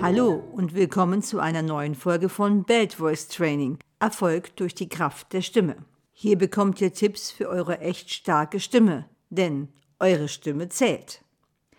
Hallo und willkommen zu einer neuen Folge von Belt Voice Training. Erfolg durch die Kraft der Stimme. Hier bekommt ihr Tipps für eure echt starke Stimme, denn eure Stimme zählt.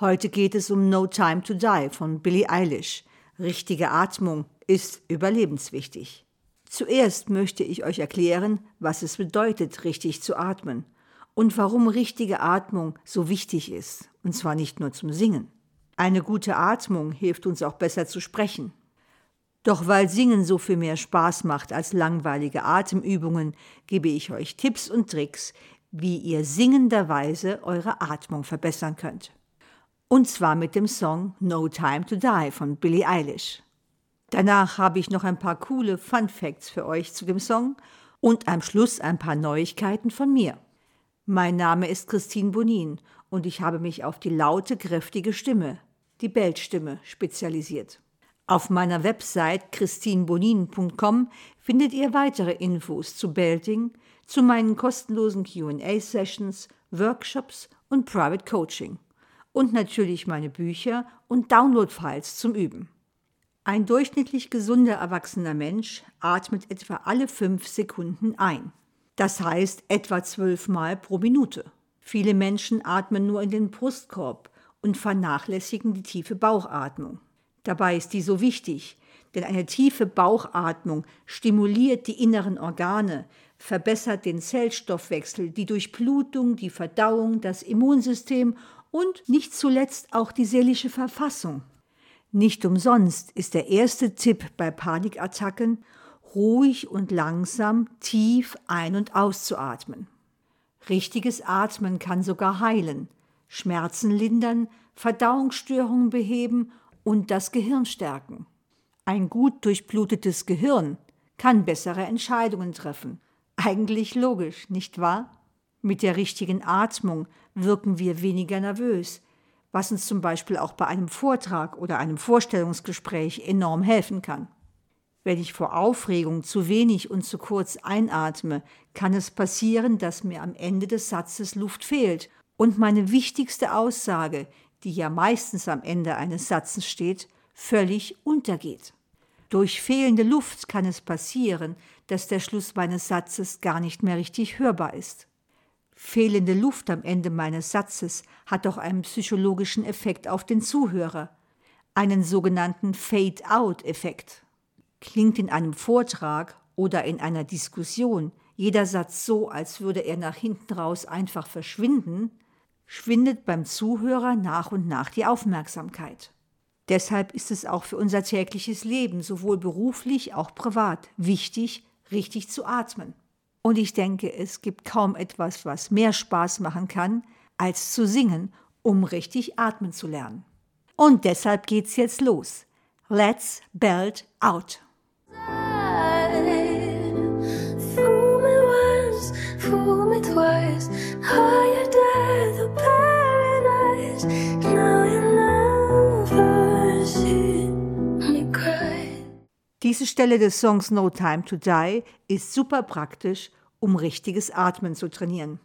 Heute geht es um No Time to Die von Billie Eilish. Richtige Atmung ist überlebenswichtig. Zuerst möchte ich euch erklären, was es bedeutet, richtig zu atmen und warum richtige Atmung so wichtig ist, und zwar nicht nur zum Singen. Eine gute Atmung hilft uns auch besser zu sprechen. Doch weil Singen so viel mehr Spaß macht als langweilige Atemübungen, gebe ich euch Tipps und Tricks, wie ihr singenderweise eure Atmung verbessern könnt. Und zwar mit dem Song No Time to Die von Billie Eilish. Danach habe ich noch ein paar coole Fun Facts für euch zu dem Song und am Schluss ein paar Neuigkeiten von mir. Mein Name ist Christine Bonin und ich habe mich auf die laute, kräftige Stimme, die Bellstimme, spezialisiert. Auf meiner Website christinebonin.com findet ihr weitere Infos zu Belting, zu meinen kostenlosen QA-Sessions, Workshops und Private Coaching. Und natürlich meine Bücher und Download-Files zum Üben. Ein durchschnittlich gesunder erwachsener Mensch atmet etwa alle fünf Sekunden ein. Das heißt etwa zwölfmal pro Minute. Viele Menschen atmen nur in den Brustkorb und vernachlässigen die tiefe Bauchatmung. Dabei ist die so wichtig, denn eine tiefe Bauchatmung stimuliert die inneren Organe, verbessert den Zellstoffwechsel, die Durchblutung, die Verdauung, das Immunsystem und nicht zuletzt auch die seelische Verfassung. Nicht umsonst ist der erste Tipp bei Panikattacken, ruhig und langsam tief ein- und auszuatmen. Richtiges Atmen kann sogar heilen, Schmerzen lindern, Verdauungsstörungen beheben und das Gehirn stärken. Ein gut durchblutetes Gehirn kann bessere Entscheidungen treffen. Eigentlich logisch, nicht wahr? Mit der richtigen Atmung wirken wir weniger nervös, was uns zum Beispiel auch bei einem Vortrag oder einem Vorstellungsgespräch enorm helfen kann. Wenn ich vor Aufregung zu wenig und zu kurz einatme, kann es passieren, dass mir am Ende des Satzes Luft fehlt und meine wichtigste Aussage, die ja meistens am Ende eines Satzes steht, völlig untergeht. Durch fehlende Luft kann es passieren, dass der Schluss meines Satzes gar nicht mehr richtig hörbar ist. Fehlende Luft am Ende meines Satzes hat auch einen psychologischen Effekt auf den Zuhörer, einen sogenannten Fade-out-Effekt. Klingt in einem Vortrag oder in einer Diskussion jeder Satz so, als würde er nach hinten raus einfach verschwinden, schwindet beim Zuhörer nach und nach die Aufmerksamkeit. Deshalb ist es auch für unser tägliches Leben, sowohl beruflich, auch privat, wichtig, richtig zu atmen. Und ich denke, es gibt kaum etwas, was mehr Spaß machen kann, als zu singen, um richtig atmen zu lernen. Und deshalb geht's jetzt los. Let's belt out. Diese Stelle des Songs No Time to Die ist super praktisch, um richtiges Atmen zu trainieren.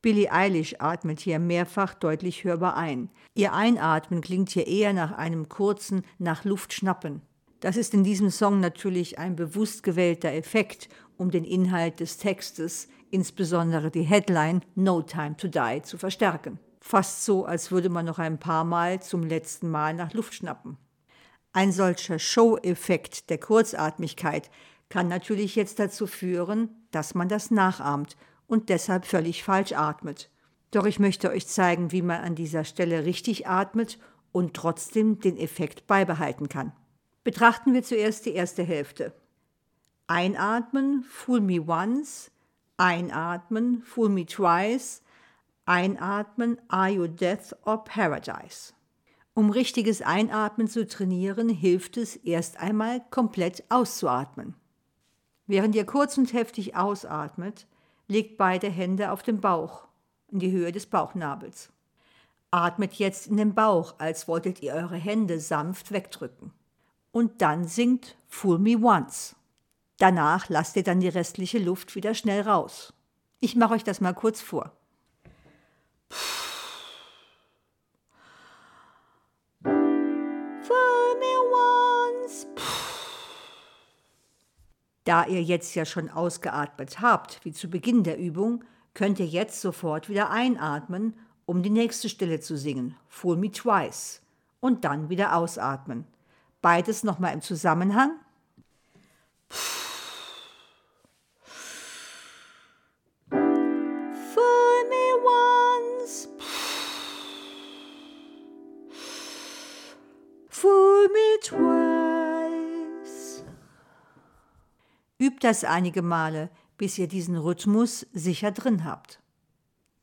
Billie Eilish atmet hier mehrfach deutlich hörbar ein. Ihr Einatmen klingt hier eher nach einem kurzen nach Luft schnappen. Das ist in diesem Song natürlich ein bewusst gewählter Effekt, um den Inhalt des Textes, insbesondere die Headline No Time to Die, zu verstärken. Fast so, als würde man noch ein paar Mal zum letzten Mal nach Luft schnappen. Ein solcher Show-Effekt der Kurzatmigkeit kann natürlich jetzt dazu führen, dass man das nachahmt und deshalb völlig falsch atmet. Doch ich möchte euch zeigen, wie man an dieser Stelle richtig atmet und trotzdem den Effekt beibehalten kann. Betrachten wir zuerst die erste Hälfte. Einatmen, fool me once, einatmen, fool me twice, einatmen, are you death or paradise. Um richtiges Einatmen zu trainieren, hilft es erst einmal komplett auszuatmen. Während ihr kurz und heftig ausatmet, legt beide Hände auf den Bauch, in die Höhe des Bauchnabels. Atmet jetzt in den Bauch, als wolltet ihr eure Hände sanft wegdrücken. und dann singt Fool Me Once. Danach lasst ihr dann die restliche Luft wieder schnell raus. Ich mache euch das mal kurz vor. Da ihr jetzt ja schon ausgeatmet habt, wie zu Beginn der Übung, könnt ihr jetzt sofort wieder einatmen, um die nächste Stelle zu singen, Fool Me Twice, und dann wieder ausatmen. Beides nochmal im Zusammenhang. Fool me twice. Übt das einige Male, bis ihr diesen Rhythmus sicher drin habt.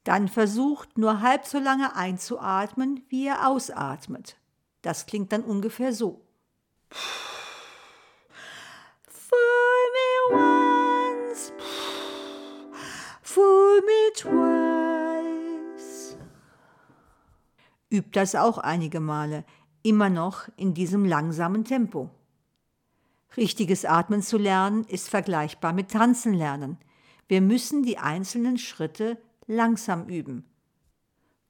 Dann versucht nur halb so lange einzuatmen, wie ihr ausatmet. Das klingt dann ungefähr so. Fool me once, fool me twice. Übt das auch einige Male, immer noch in diesem langsamen Tempo. Richtiges Atmen zu lernen ist vergleichbar mit Tanzen lernen. Wir müssen die einzelnen Schritte langsam üben.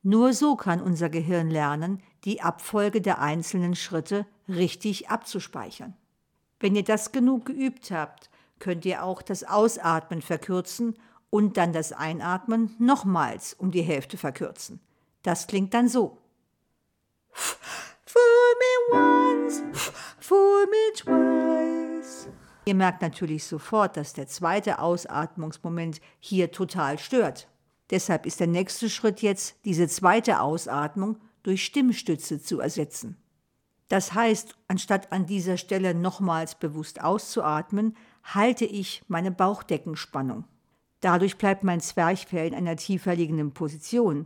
Nur so kann unser Gehirn lernen, die Abfolge der einzelnen Schritte richtig abzuspeichern. Wenn ihr das genug geübt habt, könnt ihr auch das Ausatmen verkürzen und dann das Einatmen nochmals um die Hälfte verkürzen. Das klingt dann so. Fool me once, fool me twice. Ihr merkt natürlich sofort, dass der zweite Ausatmungsmoment hier total stört. Deshalb ist der nächste Schritt jetzt, diese zweite Ausatmung durch Stimmstütze zu ersetzen. Das heißt, anstatt an dieser Stelle nochmals bewusst auszuatmen, halte ich meine Bauchdeckenspannung. Dadurch bleibt mein Zwerchfell in einer tiefer liegenden Position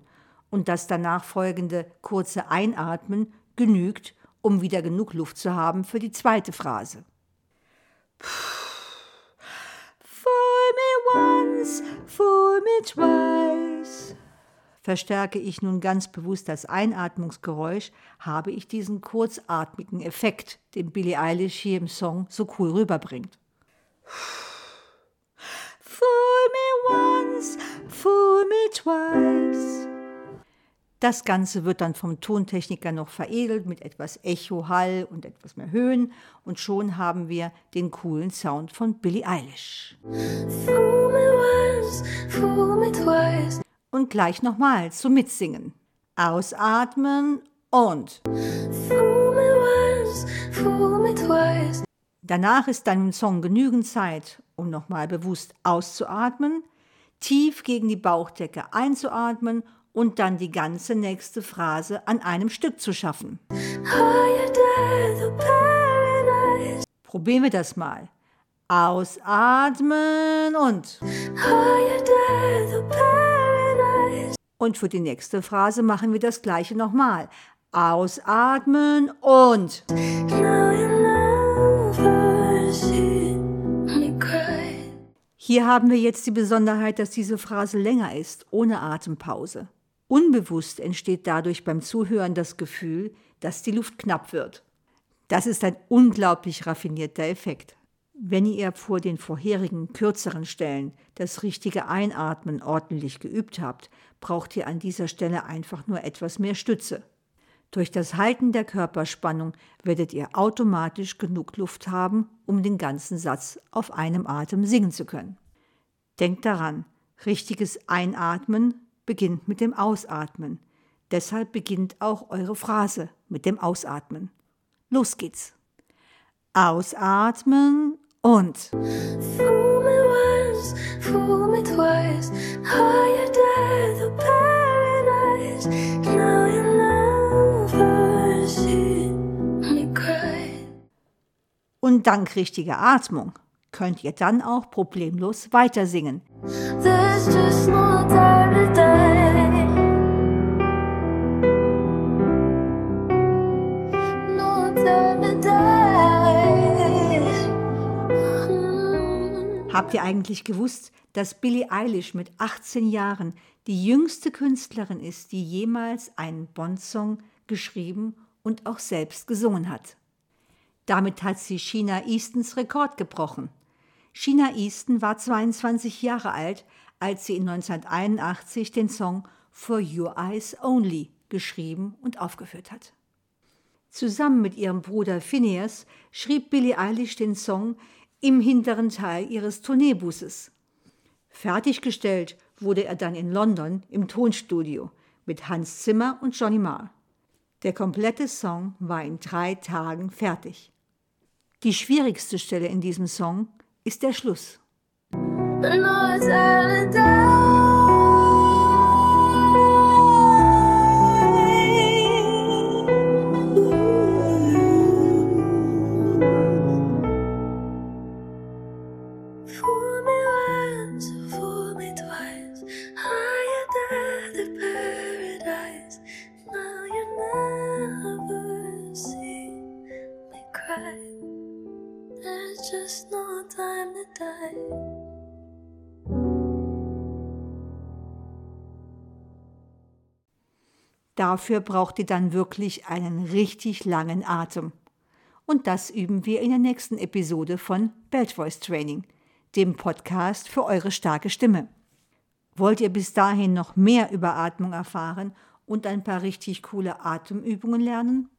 und das danach folgende kurze Einatmen genügt, um wieder genug Luft zu haben für die zweite Phrase. Once, fool me twice. Verstärke ich nun ganz bewusst das Einatmungsgeräusch, habe ich diesen kurzatmigen Effekt, den Billie Eilish hier im Song so cool rüberbringt. Fool me once, fool me twice. Das Ganze wird dann vom Tontechniker noch veredelt mit etwas Echo, Hall und etwas mehr Höhen und schon haben wir den coolen Sound von Billie Eilish. Und gleich nochmal zum Mitsingen. Ausatmen und. Danach ist dann im Song genügend Zeit, um nochmal bewusst auszuatmen, tief gegen die Bauchdecke einzuatmen dann die ganze nächste Phrase an einem Stück zu schaffen. Probieren wir das mal. Ausatmen und. Und für die nächste Phrase machen wir das gleiche nochmal. Ausatmen und. Hier haben wir jetzt die Besonderheit, dass diese Phrase länger ist, ohne Atempause. Unbewusst entsteht dadurch beim Zuhören das Gefühl, dass die Luft knapp wird. Das ist ein unglaublich raffinierter Effekt. Wenn ihr vor den vorherigen kürzeren Stellen das richtige Einatmen ordentlich geübt habt, braucht ihr an dieser Stelle einfach nur etwas mehr Stütze. Durch das Halten der Körperspannung werdet ihr automatisch genug Luft haben, um den ganzen Satz auf einem Atem singen zu können. Denkt daran, richtiges Einatmen beginnt mit dem Ausatmen. Deshalb beginnt auch eure Phrase mit dem Ausatmen. Los geht's. Ausatmen und. Fool me once, fool me twice. Higher death of paradise. Now you never see me cry. Und dank richtiger Atmung könnt ihr dann auch problemlos weitersingen. There's Habt ihr eigentlich gewusst, dass Billie Eilish mit 18 Jahren die jüngste Künstlerin ist, die jemals einen Bond-Song geschrieben und auch selbst gesungen hat? Damit hat sie Sheena Eastons Rekord gebrochen. Sheena Easton war 22 Jahre alt, als sie in 1981 den Song For Your Eyes Only geschrieben und aufgeführt hat. Zusammen mit ihrem Bruder Phineas schrieb Billie Eilish den Song im hinteren Teil ihres Tourneebusses. Fertiggestellt wurde er dann in London im Tonstudio mit Hans Zimmer und Johnny Marr. Der komplette Song war in drei Tagen fertig. Die schwierigste Stelle in diesem Song ist der Schluss. There's Dafür braucht ihr dann wirklich einen richtig langen Atem. Und das üben wir in der nächsten Episode von Belt Voice Training, dem Podcast für eure starke Stimme. Wollt ihr bis dahin noch mehr über Atmung erfahren und ein paar richtig coole Atemübungen lernen?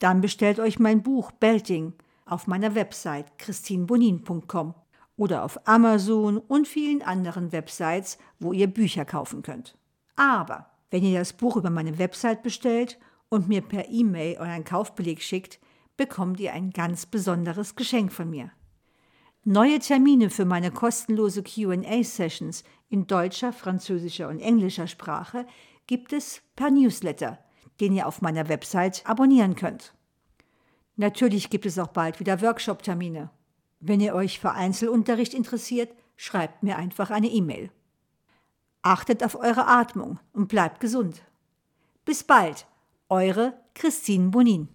Dann bestellt euch mein Buch Belting auf meiner Website christinbonin.com oder auf Amazon und vielen anderen Websites, wo ihr Bücher kaufen könnt. Aber wenn ihr das Buch über meine Website bestellt und mir per E-Mail euren Kaufbeleg schickt, bekommt ihr ein ganz besonderes Geschenk von mir. Neue Termine für meine kostenlose QA-Sessions in deutscher, französischer und englischer Sprache gibt es per Newsletter, den ihr auf meiner Website abonnieren könnt. Natürlich gibt es auch bald wieder Workshop-Termine. Wenn ihr euch für Einzelunterricht interessiert, schreibt mir einfach eine E-Mail. Achtet auf eure Atmung und bleibt gesund. Bis bald, eure Christine Bonin.